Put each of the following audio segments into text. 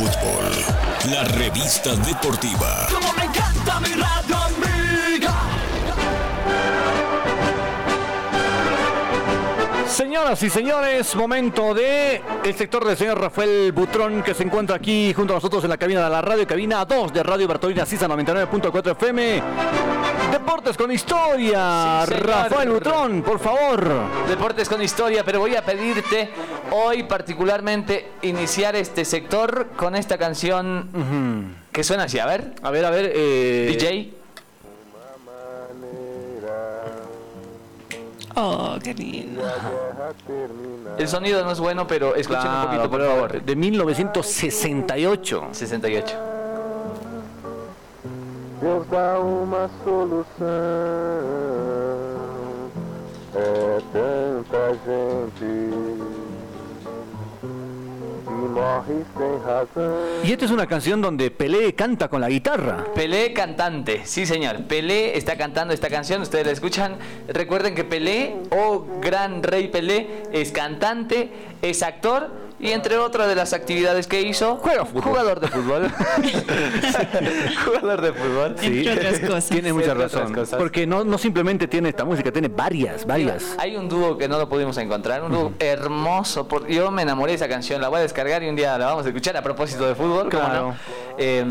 Fútbol, la revista deportiva. Como me encanta mi radio amiga. Señoras y señores, momento de el sector del señor Rafael Butrón que se encuentra aquí junto a nosotros en la cabina de la radio, cabina 2 de Radio Bertolina Sisa 99.4 FM. Deportes con historia. Sí. Rafael Butrón, por favor. Deportes con historia, pero voy a pedirte hoy particularmente iniciar este sector con esta canción que suena así. A ver, A ver, a ver. eh, DJ. Oh, qué lindo. El sonido no es bueno, pero escuchen un poquito, por favor. De 1968. 68. Deus dá uma solução. É tanta gente. Y esta es una canción donde Pelé canta con la guitarra. Pelé cantante, sí señor. Pelé está cantando esta canción, ustedes la escuchan. Recuerden que Pelé, o gran rey Pelé, es cantante, es actor y entre otras de las actividades que hizo, fútbol. jugador de fútbol. jugador de fútbol. Entre otras cosas. Tiene mucha Entre razón. Porque no, no simplemente tiene esta música, tiene varias, varias. Hay un dúo que no lo pudimos encontrar, un dúo hermoso. por- yo me enamoré de esa canción, la voy a descargar y un día la vamos a escuchar a propósito de fútbol. ¿cómo Claro. no? Eh,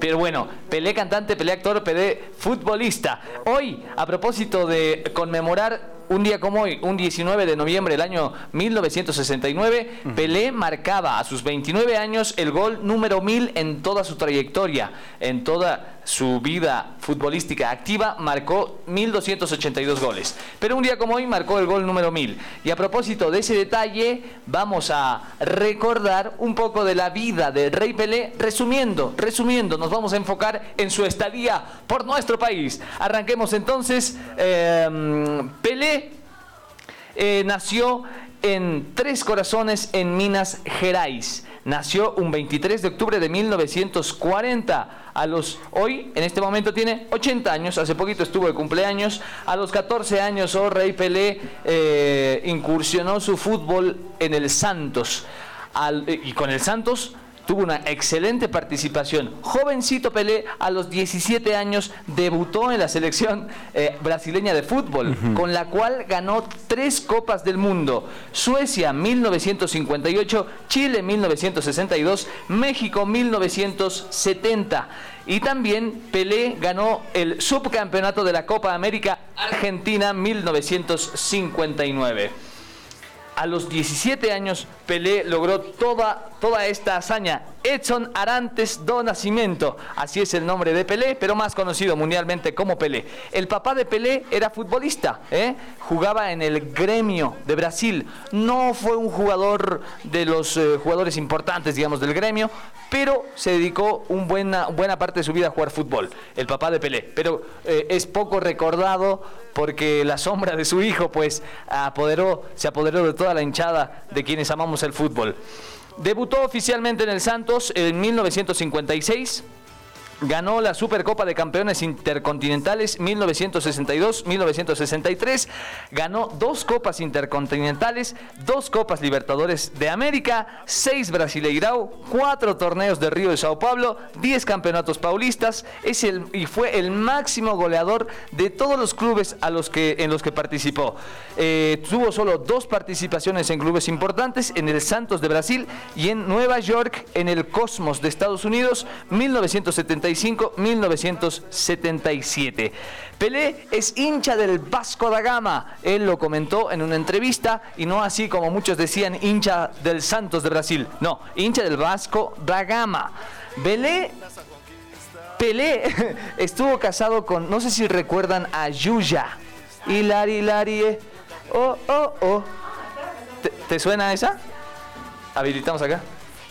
pero bueno, Pelé cantante, Pelé actor, Pelé futbolista. Hoy, a propósito de conmemorar un día como hoy, un 19 de noviembre del año 1969, Pelé marcaba a sus 29 años el gol número 1000 en toda su trayectoria, en toda su vida futbolística activa, marcó 1282 goles. Pero un día como hoy marcó el gol número 1000. Y a propósito de ese detalle, vamos a recordar un poco de la vida del Rey Pelé, resumiendo, resumiendo, nos vamos a enfocar en su estadía por nuestro país. Arranquemos entonces. eh, Pelé eh, nació en Tres Corazones, en Minas Gerais. Nació un 23 de octubre de 1940. A los, hoy, en este momento, tiene 80 años. Hace poquito estuvo de cumpleaños. A los 14 años, oh, Rey Pelé eh, incursionó su fútbol en el Santos. Eh, y con el Santos tuvo una excelente participación. Jovencito Pelé, a los 17 años, debutó en la selección eh, brasileña de fútbol, con la cual ganó tres Copas del Mundo. Suecia 1958, Chile 1962, México 1970. Y también Pelé ganó el subcampeonato de la Copa América Argentina 1959. A los 17 años, Pelé logró toda, toda esta hazaña. Edson Arantes do Nascimento, así es el nombre de Pelé, pero más conocido mundialmente como Pelé. El papá de Pelé era futbolista, ¿eh? jugaba en el gremio de Brasil. No fue un jugador de los eh, jugadores importantes, digamos, del gremio, pero se dedicó un buena, parte de su vida a jugar fútbol, el papá de Pelé. Pero eh, es poco recordado porque la sombra de su hijo, pues, apoderó, se apoderó de toda la hinchada de quienes amamos el fútbol. Debutó oficialmente en el Santos en 1956. Ganó la Supercopa de Campeones Intercontinentales 1962-1963. Ganó dos Copas Intercontinentales, dos Copas Libertadores de América, seis Brasileirao, cuatro torneos de Río de Sao Paulo, diez campeonatos paulistas. Es el, y fue el máximo goleador de todos los clubes a los que, en los que participó. Eh, tuvo solo dos participaciones en clubes importantes, en el Santos de Brasil y en Nueva York, en el Cosmos de Estados Unidos, 1975-1977. Pelé es hincha del Vasco da Gama, él lo comentó en una entrevista y no así como muchos decían hincha del Santos de Brasil, no, hincha del Vasco da Gama. Pelé Pelé estuvo casado con, no sé si recuerdan a Yuya. Hilari, Hilari, eh. oh, oh, oh. ¿Te, te suena esa? Habilitamos acá.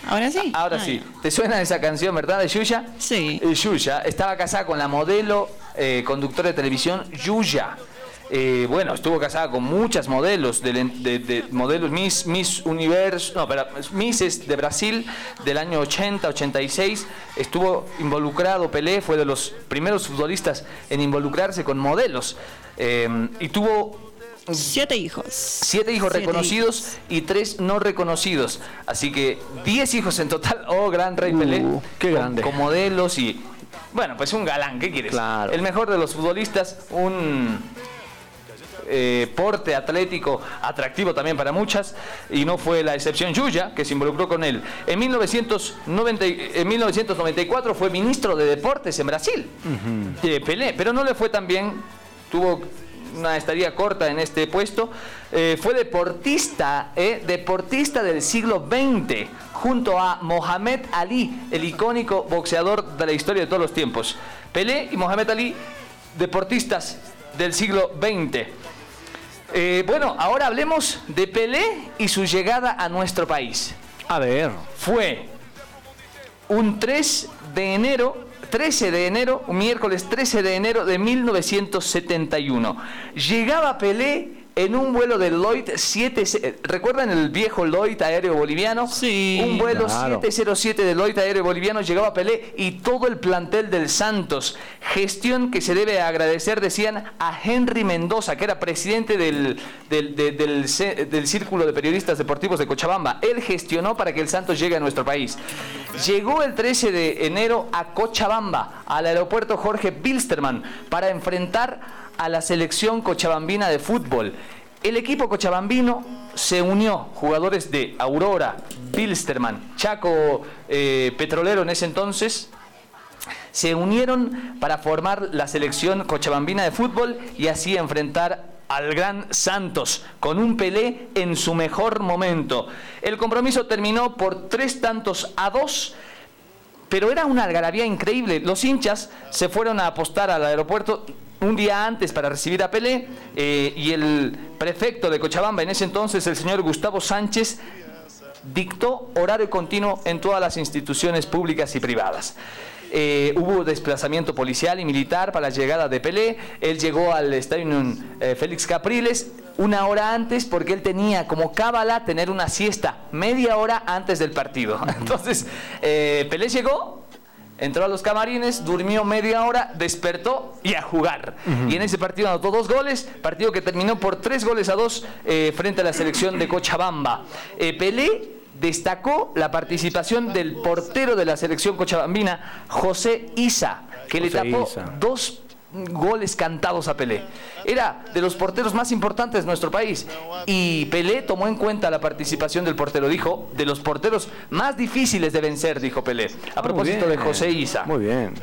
Ahora sí. Ahora Ah, sí. ¿Te suena esa canción, verdad, de Yuya? Sí. Eh, Yuya estaba casada con la modelo, eh, conductora de televisión Yuya. Eh, bueno, estuvo casada con muchas modelos, de, de- de modelos Miss, Miss Universo, no, pero Misses de Brasil del año 80, 86. Estuvo involucrado, Pelé fue de los primeros futbolistas en involucrarse con modelos. Eh, y tuvo Siete hijos. Siete hijos Siete reconocidos y tres no reconocidos. Así que diez hijos en total. Oh, gran Rey Pelé. Uh, qué Con- grande. Con, modelos y. Bueno, pues un galán, ¿qué quieres? Claro. El mejor de los futbolistas, un eh, porte atlético atractivo también para muchas y no fue la excepción Yuya que se involucró con él. En, 1990 y- en 1994 fue ministro de Deportes en Brasil, eh, Pelé, pero no le fue tan bien, tuvo una estadía corta en este puesto, Eh, fue deportista, eh, deportista del siglo XX, junto a Mohamed Ali, el icónico boxeador de la historia de todos los tiempos. Pelé y Mohamed Ali, deportistas del siglo XX. Eh, bueno, ahora hablemos de Pelé y su llegada a nuestro país. A ver. Fue un 3 de enero, 13 de enero, un miércoles 13 de enero de 1971. Llegaba Pelé en un vuelo de Lloyd 7... ¿Recuerdan el viejo Lloyd aéreo boliviano? Sí. Un vuelo Claro. 707 de Lloyd aéreo boliviano llegaba Pelé y todo el plantel del Santos. Gestión que se debe agradecer, decían, a Henry Mendoza, que era presidente del, del, de- del del Círculo de Periodistas Deportivos de Cochabamba. Él gestionó para que el Santos llegue a nuestro país. Llegó el 13 de enero a Cochabamba, al aeropuerto Jorge Bilsterman, para enfrentar a la selección cochabambina de fútbol. El equipo cochabambino se unió, jugadores de Aurora, Bilsterman, Chaco eh, Petrolero en ese entonces, se unieron para formar la selección cochabambina de fútbol y así enfrentar al gran Santos con un Pelé en su mejor momento. El compromiso terminó por tres tantos a dos. Pero era una algarabía increíble. Los hinchas se fueron a apostar al aeropuerto un día antes para recibir a Pelé eh, y el prefecto de Cochabamba en ese entonces, el señor Gustavo Sánchez, dictó horario continuo en todas las instituciones públicas y privadas. Eh, hubo desplazamiento policial y militar para la llegada de Pelé. Él llegó al estadio eh, Félix Capriles una hora antes porque él tenía como cábala tener una siesta media hora antes del partido. Entonces, Pelé llegó, entró a los camarines, durmió media hora, despertó y a jugar. Y en ese partido anotó dos goles, partido que terminó por tres goles a dos eh, frente a la selección de Cochabamba. Eh, Pelé destacó la participación del portero de la selección cochabambina, José Isa, que le tapó Isa. dos goles cantados a Pelé. Era de los porteros más importantes de nuestro país. Y Pelé tomó en cuenta la participación del portero. Dijo, de los porteros más difíciles de vencer, dijo Pelé. A propósito Muy de. José Isa. Muy bien.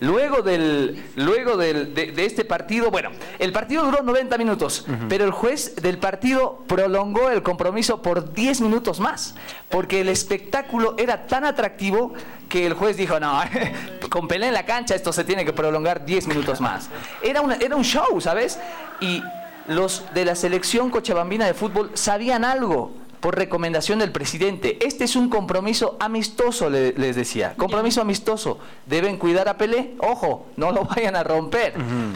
Luego del, luego del, de, de este partido, bueno, el partido duró 90 minutos, pero el juez del partido prolongó el compromiso por 10 minutos más, porque el espectáculo era tan atractivo que el juez dijo, no, con Pelé en la cancha esto se tiene que prolongar 10 minutos más. Era, una, era un show, ¿sabes? Y los de la selección cochabambina de fútbol sabían algo por recomendación del presidente. Este es un compromiso amistoso, le- les decía. Compromiso amistoso. Deben cuidar a Pelé. Ojo, no lo vayan a romper.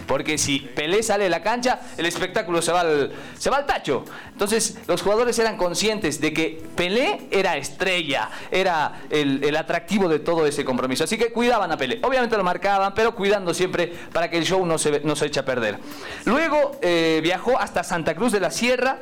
Porque si Pelé sale de la cancha, el espectáculo se va al, se va al tacho. Entonces, los jugadores eran conscientes de que Pelé era estrella, era el, el atractivo de todo ese compromiso. Así que cuidaban a Pelé. Obviamente lo marcaban, pero cuidando siempre para que el show no se, no se eche a perder. Luego eh, viajó hasta Santa Cruz de la Sierra.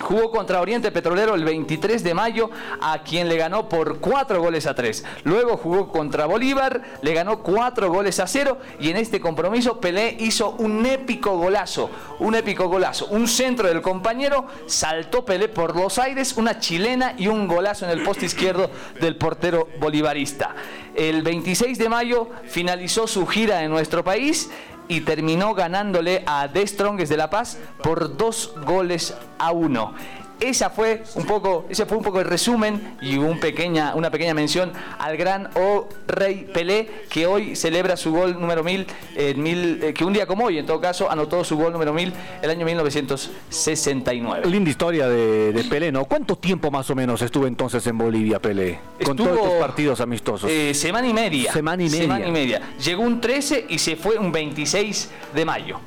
Jugó contra Oriente Petrolero el 23 de mayo, a quien le ganó por 4 goles a 3. Luego jugó contra Bolívar, le ganó 4 goles a 0 y en este compromiso Pelé hizo un épico golazo, un épico golazo. Un centro del compañero, saltó Pelé por los aires, una chilena y un golazo en el poste izquierdo del portero bolivarista. El 26 de mayo finalizó su gira en nuestro país y terminó ganándole a The Strongest de La Paz por dos goles a uno. Esa fue un poco, ese fue un poco el resumen y un pequeña, una pequeña mención al gran O Rey Pelé, que hoy celebra su gol número mil, eh, mil, eh, que un día como hoy, en todo caso, anotó su gol número mil el año 1969. Linda historia de, de Pelé, ¿no? ¿Cuánto tiempo más o menos estuvo entonces en Bolivia Pelé? Con todos estos partidos amistosos. eh, semana y media. Semana y media. Semana y media. Llegó un 13 y se fue un 26 de mayo.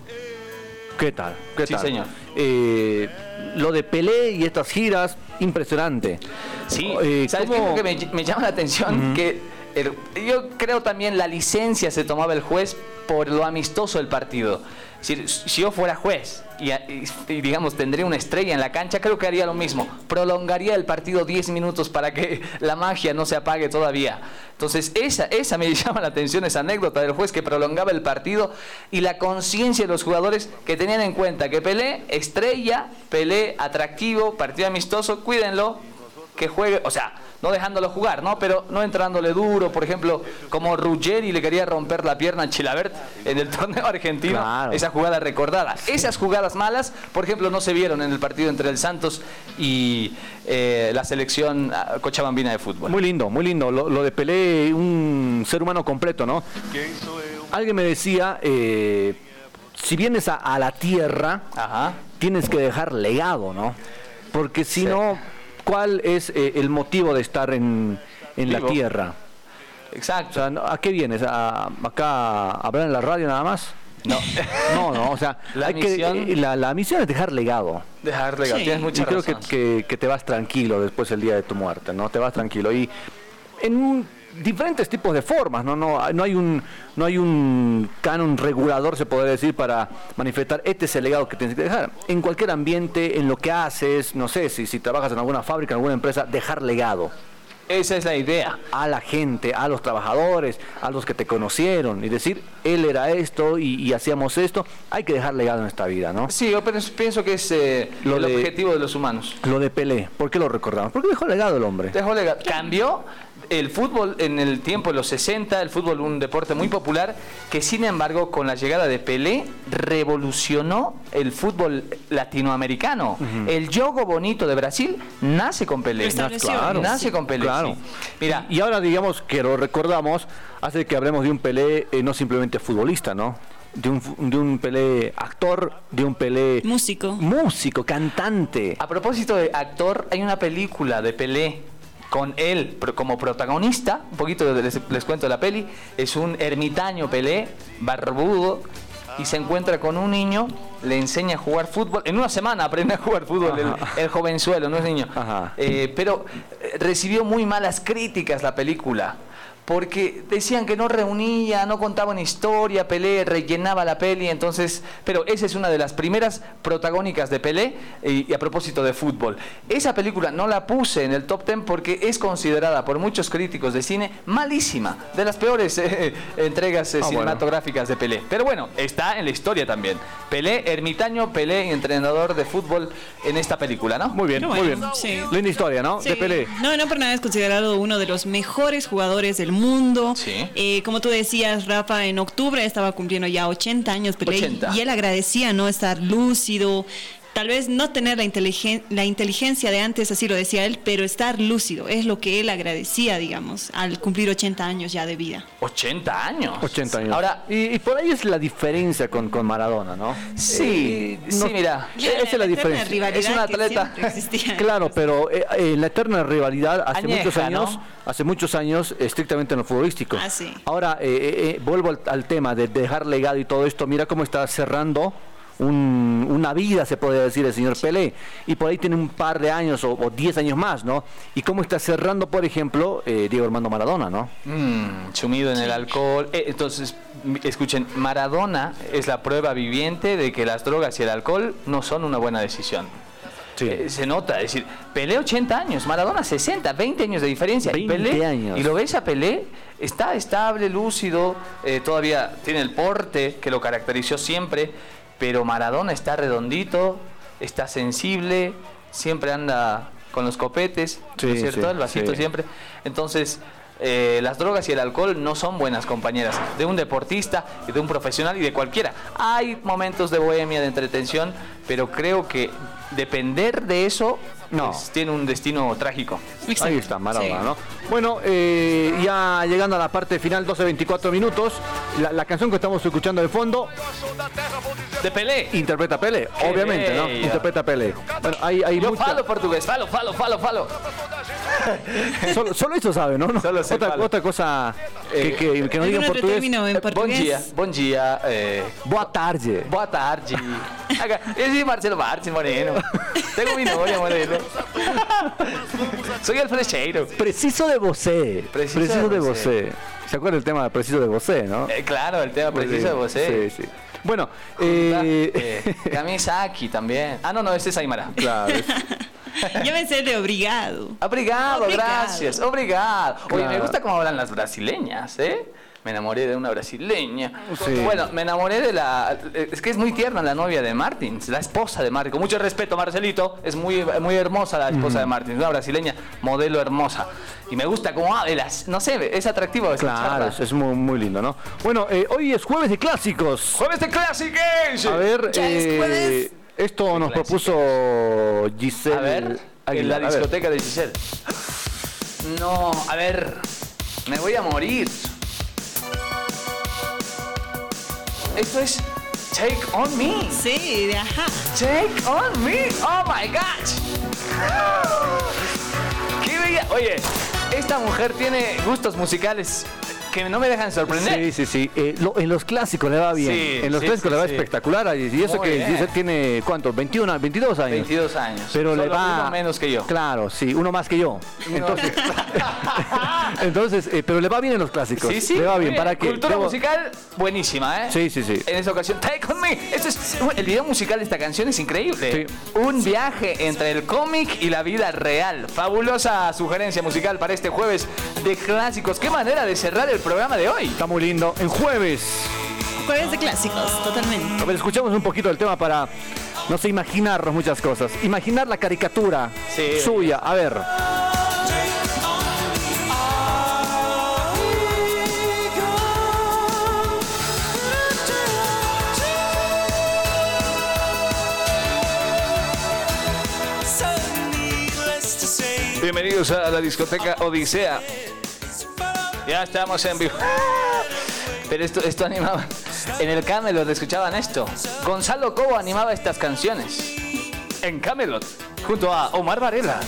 ¿Qué tal? ¿Qué Sí, tal? señor. Eh, lo de Pelé y estas giras, impresionante. Sí, Eh, ¿sabes qué es ¿cómo- lo que me, me llama la atención? Que el- yo creo también la licencia se tomaba el juez por lo amistoso del partido. Es decir, si yo fuera juez y, digamos tendría una estrella en la cancha, creo que haría lo mismo. Prolongaría el partido 10 minutos para que la magia no se apague todavía. Entonces, esa, esa me llama la atención, esa anécdota del juez que prolongaba el partido y la conciencia de los jugadores que tenían en cuenta que Pelé, estrella, Pelé, atractivo, partido amistoso, cuídenlo, que juegue, o sea, no dejándolo jugar, ¿no? Pero no entrándole duro, por ejemplo, como Ruggeri le quería romper la pierna a Chilabert en el torneo argentino, Claro. esa jugada recordada. Esas jugadas malas, por ejemplo, no se vieron en el partido entre el Santos y eh, la selección ah, cochabambina de fútbol. Muy lindo, muy lindo. Lo, lo de Pelé, un ser humano completo, ¿no? Alguien me decía, eh, si vienes a, a la tierra, Ajá. tienes que dejar legado, ¿no? Porque si Sí. no, ¿cuál es eh, el motivo de estar en, en la tierra? O Exacto. sea, ¿no? ¿a qué vienes? ¿A, ¿Acá a hablar en la radio nada más? No. No, no, o sea, La hay misión- que, eh, la, la misión es dejar legado. Dejar legado, Sí. tienes Y mucha creo que, que- que te vas tranquilo después el día de tu muerte, ¿no? Te vas tranquilo. Y en un- diferentes tipos de formas, ¿no? No, no, hay un, no hay un canon regulador, se podría decir, para manifestar este es el legado que tienes que dejar. En cualquier ambiente, en lo que haces, no sé, si, si trabajas en alguna fábrica, en alguna empresa, dejar legado Esa es la idea. a la gente, a los trabajadores, a los que te conocieron y decir, él era esto y, y hacíamos esto. Hay que dejar legado en esta vida, ¿no? Sí, yo pienso que es eh, Lo el de- objetivo de los humanos. Lo de Pelé, ¿por qué lo recordamos? Porque dejó legado el hombre. Dejó legado. Cambió el fútbol en el tiempo de los 60, el fútbol un deporte muy popular, que sin embargo con la llegada de Pelé revolucionó el fútbol latinoamericano. El yogo bonito de Brasil nace con Pelé. Claro. Nace con Pelé. Claro. sí. Mira, Y ahora digamos que lo recordamos, hace que hablemos de un Pelé eh, no simplemente futbolista, ¿no? De un, de un Pelé actor, de un Pelé Músico. músico, cantante. a propósito de actor, hay una película de Pelé con él como protagonista, un poquito les, les cuento la peli, es un ermitaño Pelé, barbudo, y se encuentra con un niño, le enseña a jugar fútbol, en una semana aprende a jugar fútbol el, el jovenzuelo, no es niño. Eh, pero eh, recibió muy malas críticas la película. Porque decían que no reunía, no contaba una historia, Pelé rellenaba la peli, entonces, pero esa es una de las primeras protagónicas de Pelé y, y a propósito de fútbol. Esa película no la puse en el top 10 porque es considerada por muchos críticos de cine malísima, de las peores eh, entregas eh, Ah, bueno. cinematográficas de Pelé. Pero bueno, está en la historia también. Pelé, ermitaño, Pelé, entrenador de fútbol en esta película, ¿no? Muy bien, muy bien. sí. Linda historia, ¿no? Sí. De Pelé. No, no por nada es considerado uno de los mejores jugadores del mundo. Sí. Eh, como tú decías, Rafa, en octubre estaba cumpliendo ya 80 años 80. y él agradecía no estar lúcido. Tal vez no tener la, inteligen- la inteligencia de antes, así lo decía él, pero estar lúcido es lo que él agradecía, digamos, al cumplir 80 años ya de vida. 80 años. 80 años. Ahora, y, y por ahí es la diferencia con, con Maradona, ¿no? sí, Eh, sí, no- mira. Esa es la diferencia. rivalidad Es un atleta. Claro, pero eh, eh, la eterna rivalidad hace Añeja, muchos años, ¿no? hace muchos años, estrictamente en lo futbolístico. Ah, sí. Ahora eh, eh, eh, vuelvo al, al tema de dejar legado y todo esto. Mira cómo está cerrando un- una vida, se podría decir, el señor Pelé. Y por ahí tiene un par de años o, o diez años más, ¿no? Y cómo está cerrando, por ejemplo, eh, Diego Armando Maradona, ¿no? Mm, sumido en el alcohol. Eh, entonces, escuchen, Maradona es la prueba viviente de que las drogas y el alcohol no son una buena decisión. Sí. Eh, se nota, es decir, Pelé 80 años, Maradona 60, 20 años de diferencia. Y 20 Pelé, años. Y lo ves a Pelé, está estable, lúcido, eh, todavía tiene el porte que lo caracterizó siempre, pero Maradona está redondito, está sensible, siempre anda con los copetes, ¿no es cierto? sí, el vasito sí. siempre. Entonces, eh, las drogas y el alcohol no son buenas compañeras de un deportista, y de un profesional y de cualquiera. Hay momentos de bohemia, de entretención, pero creo que depender de eso No. pues, tiene un destino trágico. Ahí está, Maradona, Sí. ¿no? Bueno, eh, ya llegando a la parte final, 12-24 minutos, la, la canción que estamos escuchando de fondo De Pelé. interpreta Pelé, Qué obviamente, ¿no? bella. Interpreta Pelé. Bueno, hay, hay Yo mucha- falo portugués, falo, falo, falo, falo. Solo, solo eso sabe, ¿no? No, Solo sé otra, falo. otra cosa que, que, que no diga en ¿Algún otro portugués. en Eh, portugués? dia, bom dia. eh, Boa tarde. boa tarde. Acá, soy Marcelo Martins Moreno. Tengo mi novia, Moreno. Soy el flecheiro. Preciso de Bosé. Preciso Preciso, de de Bosé. Bosé. ¿Se acuerda el tema de Preciso de Bosé, no? Eh, claro, el tema preciso de ¿eh? Sí, sí. Bueno, eh, Eh, Camisa aquí también. Ah, no, no, este es Aymara. claro, es- Yo me sé de obrigado. Obrigado, Obrigado. gracias. Obrigado. Oye, me gusta cómo hablan las brasileñas, ¿eh? Me enamoré de una brasileña. Sí. Bueno, me enamoré de la... Es que es muy tierna la novia de Martins, la esposa de Martins. Con mucho respeto, Marcelito. Es muy, muy hermosa la esposa de Martins, una brasileña, modelo hermosa. Y me gusta cómo hablas. No sé, es atractivo claro, escucharla. es, es muy, muy lindo, ¿no? Bueno, eh, hoy es jueves de clásicos. ¡Jueves de Clásicos! A ver, eh, esto nos clásicos. propuso Giselle. A ver, en Aguilar. la A ver. discoteca de Giselle. No, a ver, me voy a morir. Esto es Take On Me. Sí, de ajá. Take On Me. Oh my God. Qué bella. Oye, esta mujer tiene gustos musicales que no me dejan sorprender. Sí, sí, sí. Eh, lo- en los clásicos le va bien. Sí, en los sí, clásicos sí, le va espectacular. Y y eso Muy que. Giselle tiene, ¿cuánto? 21, 22 años. 22 años. Pero le va. uno menos que yo. Claro, sí, uno más que yo. Entonces, entonces eh, pero le va bien en los clásicos. Sí, sí. Le va bien. ¿Para qué? Cultura Debo- musical buenísima, ¿eh? Sí, sí, sí. En esta ocasión, Take On Me. Este es, el video musical de esta canción es increíble. Sí. Un viaje entre el cómic y la vida real. Fabulosa sugerencia musical para este jueves de clásicos. Qué manera de cerrar el programa de hoy. Está muy lindo. En jueves. Jueves de clásicos, totalmente. A ver, escuchamos un poquito del tema para, no sé, imaginarnos muchas cosas. Imaginar la caricatura Sí. suya. A ver. Bienvenidos a la discoteca Odisea. Ya estamos en vivo. Pero esto, esto animaba. En el Camelot escuchaban esto. Gonzalo Cobo animaba estas canciones. En Camelot. Junto a Omar Varela.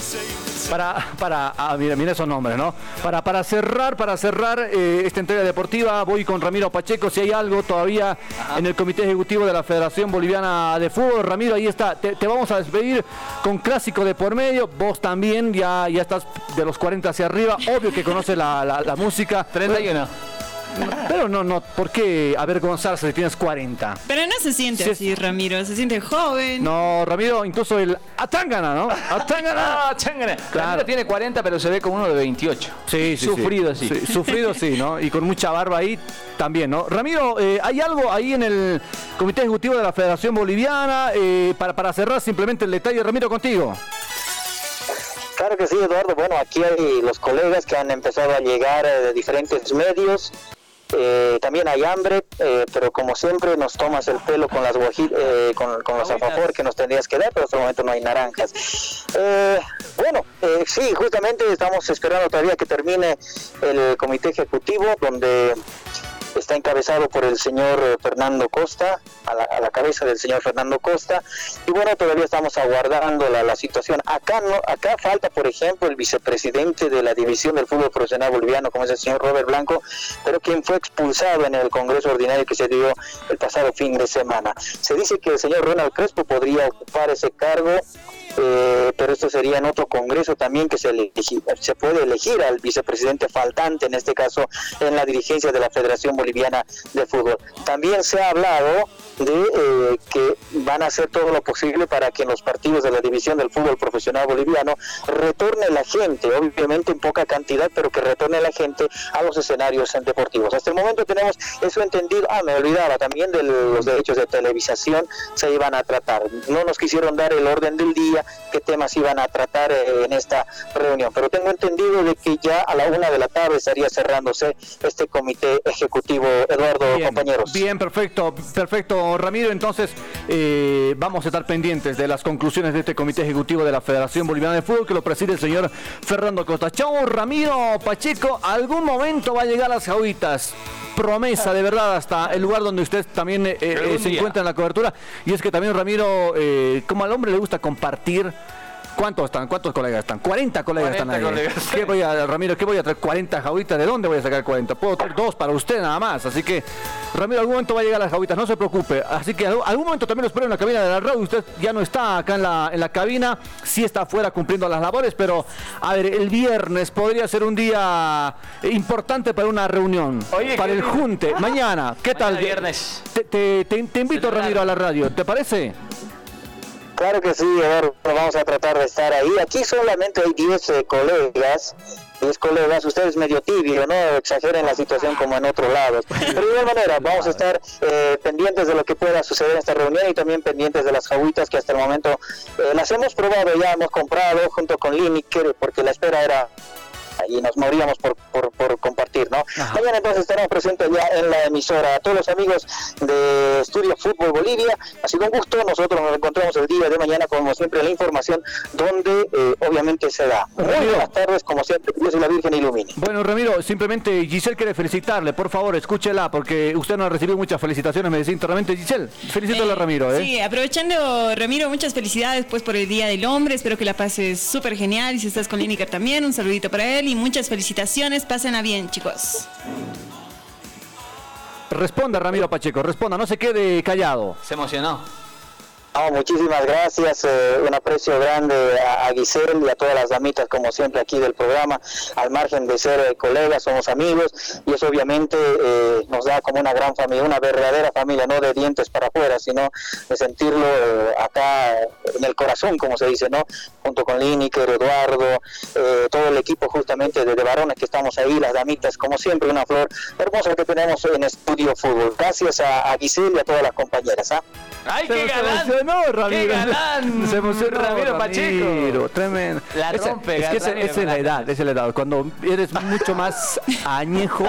Para, para, ah, mira, mira esos nombres, ¿no? Para, para cerrar, para cerrar eh, esta entrega deportiva, voy con Ramiro Pacheco. Si hay algo todavía en el Comité Ejecutivo de la Federación Boliviana de Fútbol, Ramiro, ahí está. Te, te vamos a despedir con clásico de por medio. Vos también, ya, ya estás de los 40 hacia arriba. Obvio que conoces la, la- la música. 31. Pero no, no, ¿por qué avergonzarse si tienes 40? Pero no se siente Sí, así, Ramiro. Se siente joven. No, Ramiro, incluso el Atangana, ¿no? Atangana. Ah, chángara. Claro. Ramiro tiene 40, pero se ve como uno de 28. Sí, sí, Sufrido. Sí, sufrido sí, ¿no? Y con mucha barba ahí también, ¿no? Ramiro, eh, ¿hay algo ahí en el Comité Ejecutivo de la Federación Boliviana? Eh, para, para cerrar simplemente el detalle, Ramiro, contigo. Claro que sí, Eduardo. Bueno, aquí hay los colegas que han empezado a llegar eh, de diferentes medios. Eh, también hay hambre, eh, pero como siempre nos tomas el pelo con las eh, con, con los alfajores que nos tendrías que dar, pero hasta el momento no hay naranjas. Eh, bueno, eh, sí, justamente estamos esperando todavía que termine el comité ejecutivo, donde está encabezado por el señor eh, Fernando Costa, a la, a la cabeza del señor Fernando Costa, y bueno, todavía estamos aguardando la, situación. Acá no, acá falta, por ejemplo, el vicepresidente de la división del fútbol profesional boliviano, como es el señor Robert Blanco, pero quien fue expulsado en el Congreso Ordinario que se dio el pasado fin de semana. Se dice que el señor Ronald Crespo podría ocupar ese cargo eh, pero esto sería en otro congreso también que se, elegi- se puede elegir al vicepresidente faltante, en este caso en la dirigencia de la Federación Boliviana de Fútbol. También se ha hablado de eh, que van a hacer todo lo posible para que en los partidos de la división del fútbol profesional boliviano retorne la gente, obviamente en poca cantidad, pero que retorne la gente a los escenarios deportivos. Hasta el momento tenemos eso entendido. Ah, me olvidaba también de los derechos de televisación se iban a tratar. No nos quisieron dar el orden del día, qué temas iban a tratar eh, en esta reunión, pero tengo entendido de que ya a la una de la tarde estaría cerrándose este comité ejecutivo, Eduardo, Bien, compañeros. bien, perfecto, perfecto, Ramiro. Entonces, eh, vamos a estar pendientes de las conclusiones de este Comité Ejecutivo de la Federación Boliviana de Fútbol que lo preside el señor Fernando Costa. Chau, Ramiro Pacheco, algún momento va a llegar a las jauitas. Promesa, de verdad, hasta el lugar donde usted también eh, eh, se encuentra en la cobertura. Y es que también, Ramiro, eh, como al hombre le gusta compartir, ¿Cuántos están? ¿Cuántos colegas están? 40 colegas 40 están ahí. colegas. ¿Qué voy a, Ramiro, qué voy a traer? 40 jauitas. ¿De dónde voy a sacar 40? Puedo traer dos para usted nada más. Así que, Ramiro, algún momento va a llegar las jauitas, no se preocupe. Así que algún momento también lo espero en la cabina de la radio. Usted ya no está acá en la, en la cabina, sí está afuera cumpliendo las labores, pero a ver, el viernes podría ser un día importante para una reunión. Oye, para el junte. Mañana, ¿qué tal? Mañana viernes. Te, te- te- te invito. Ramiro, a la radio. ¿Te parece? Claro que sí, vamos a tratar de estar ahí. Aquí solamente hay 10 eh, colegas, 10 colegas, ustedes medio tibio, no exageren la situación como en otros lados. Pero de igual manera, vamos a estar eh, pendientes de lo que pueda suceder en esta reunión y también pendientes de las jaguitas que hasta el momento eh, las hemos probado, ya hemos comprado junto con Lineker, porque la espera era y nos moríamos por, por, por compartir, ¿no? Mañana entonces estaremos presentes ya en la emisora. A todos los amigos de Estudio Fútbol Bolivia, ha sido un gusto. Nosotros nos encontramos el día de mañana, como siempre, la información donde eh, obviamente se da. Muy Ramiro. buenas tardes, como siempre, Dios y la Virgen ilumine. Bueno, Ramiro, simplemente Giselle quiere felicitarle. Por favor, escúchela, porque usted no ha recibido muchas felicitaciones, me decía internamente. Giselle, felicítale a Eh, Ramiro, ¿eh? Sí, aprovechando, Ramiro, muchas felicidades pues por el Día del Hombre. Espero que la pases súper genial. Y si estás con Lineker también, un saludito para él y muchas felicitaciones. Pásenla bien, chicos. Responda, Ramiro Pacheco, responda, no se quede callado. Se emocionó. No, muchísimas gracias, eh, un aprecio grande a, a Giselle y a todas las damitas como siempre aquí del programa, al margen de ser eh, colegas, somos amigos y eso obviamente eh, nos da como una gran familia, una verdadera familia, no de dientes para afuera, sino de sentirlo eh, acá en el corazón, como se dice, ¿no? Junto con Lineker, Eduardo, eh, todo el equipo justamente de, de varones que estamos ahí, las damitas, como siempre, una flor hermosa que tenemos en Estudio Fútbol. Gracias a, a Giselle y a todas las compañeras. ¿ah? ¡Ay, qué galán! Emocionó, Ramiro. ¡Qué galán! Se emocionó, Ramiro Pacheco. Ramiro, tremendo. La Esa- es que esa, Ramiro esa es la edad, esa es la edad. Cuando eres mucho más añejo,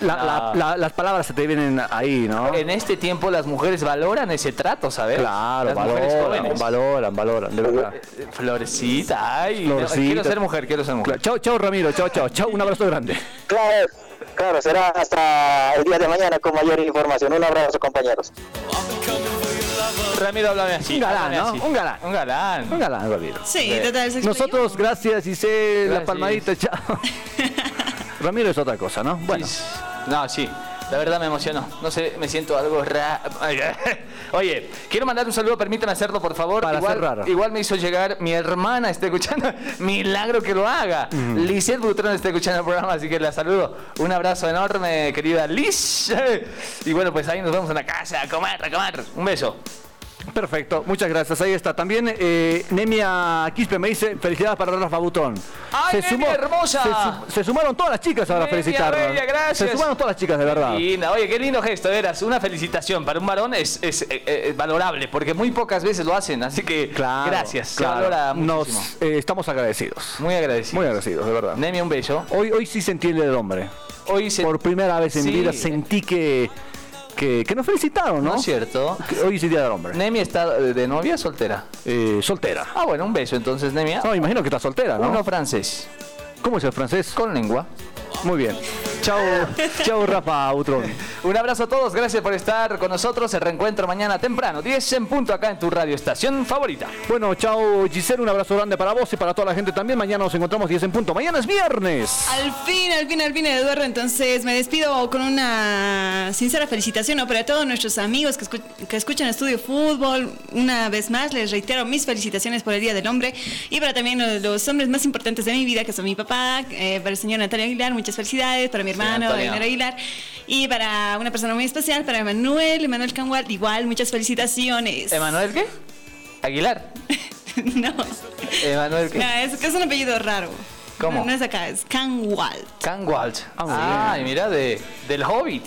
la- la- la- las palabras se te vienen ahí, ¿no? En este tiempo las mujeres valoran ese trato, ¿sabes? Claro, las mujeres valoran, jóvenes. valoran, valoran, de verdad. Eh, Florecita, ay, Florecita. quiero ser mujer, quiero ser mujer. Chao, chao, Ramiro, chao, chao, chao, un abrazo grande. Claro, claro, será hasta el día de mañana con mayor información. Un abrazo, compañeros. Ramiro, háblame así. Un galán, ¿no? así. Un galán. Un galán. Un galán, Ramiro. Sí, total. se Nosotros, gracias, Giselle, la palmadita, chao. Ramiro es otra cosa, ¿no? Bueno. No, sí. La verdad me emocionó. No sé, me siento algo ra... Ay, Oye, quiero mandar un saludo, permítame hacerlo, por favor. Para igual, cerrar. igual me hizo llegar mi hermana, está escuchando. Milagro que lo haga. Lisette Butrón está escuchando el programa, así que la saludo. Un abrazo enorme, querida Liz. Y bueno, pues ahí nos vemos en la casa a comer, a comer. Un beso. Perfecto, muchas gracias. Ahí está. También eh, Nemia Quispe me dice felicidades para Rafa Butón. ¡Ay, Nemia, hermosa! Se, su- se sumaron todas las chicas ahora a Nemia, felicitarnos. bella, gracias. Se sumaron todas las chicas, de verdad. Linda. Oye, qué lindo gesto, eras. Una felicitación para un varón es, es, eh, eh, valorable, porque muy pocas veces lo hacen, así que Claro, gracias. Se claro. valora Nos eh, estamos agradecidos. Muy agradecido. Muy agradecidos, de verdad. Nemi, un beso. Hoy, hoy sí sentí el del hombre. Hoy se... Por primera vez en mi Sí. vida sentí que, que, que nos felicitaron, ¿no? ¿No es cierto? Que Hoy es el día del hombre. Nemi está de de novia o soltera. Eh, soltera. Ah, bueno, un beso entonces, Nemia. No, imagino que está soltera, ¿no? Uno francés, ¿Cómo es el francés? con lengua. Muy bien. Chao, chao Rafa Butrón. Un abrazo a todos, gracias por estar con nosotros. El reencuentro mañana temprano, 10 en punto acá en tu radio estación favorita. Bueno, chao Giselle, un abrazo grande para vos y para toda la gente también. Mañana nos encontramos 10 en punto. Mañana es viernes. Al fin, al fin, al fin, Eduardo. Entonces me despido con una sincera felicitación ¿no? para todos nuestros amigos que, escu- que escuchan Estudio Fútbol. Una vez más les reitero mis felicitaciones por el Día del Hombre y para también los, los hombres más importantes de mi vida, que son mi papá, eh, para el señor Natalia Aguilar, muchas felicidades, para mi hermano, Antonio. Elmer Aguilar, y para una persona muy especial, para Emanuel, Emanuel Cangual, igual, muchas felicitaciones. ¿Emanuel qué? Aguilar. no, ¿Emanuel qué? no, es es un apellido raro. ¿Cómo? No, no es acá, es. Canwalt. Ah, muy Ah, y mira, de, del Hobbit.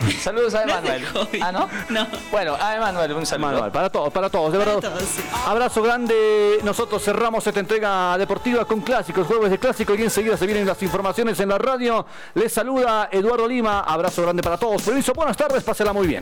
Saludos a Emanuel. ¿Ah, no? No. Bueno, a Emanuel, un saludo. Manuel, para todos, para todos, de Para verdad. todos, sí. Abrazo grande. Nosotros cerramos esta entrega deportiva con clásicos, jueves de clásico y enseguida se vienen las informaciones en la radio. Les saluda Eduardo Lima. Abrazo grande para todos. Permiso, buenas tardes, pásela muy bien.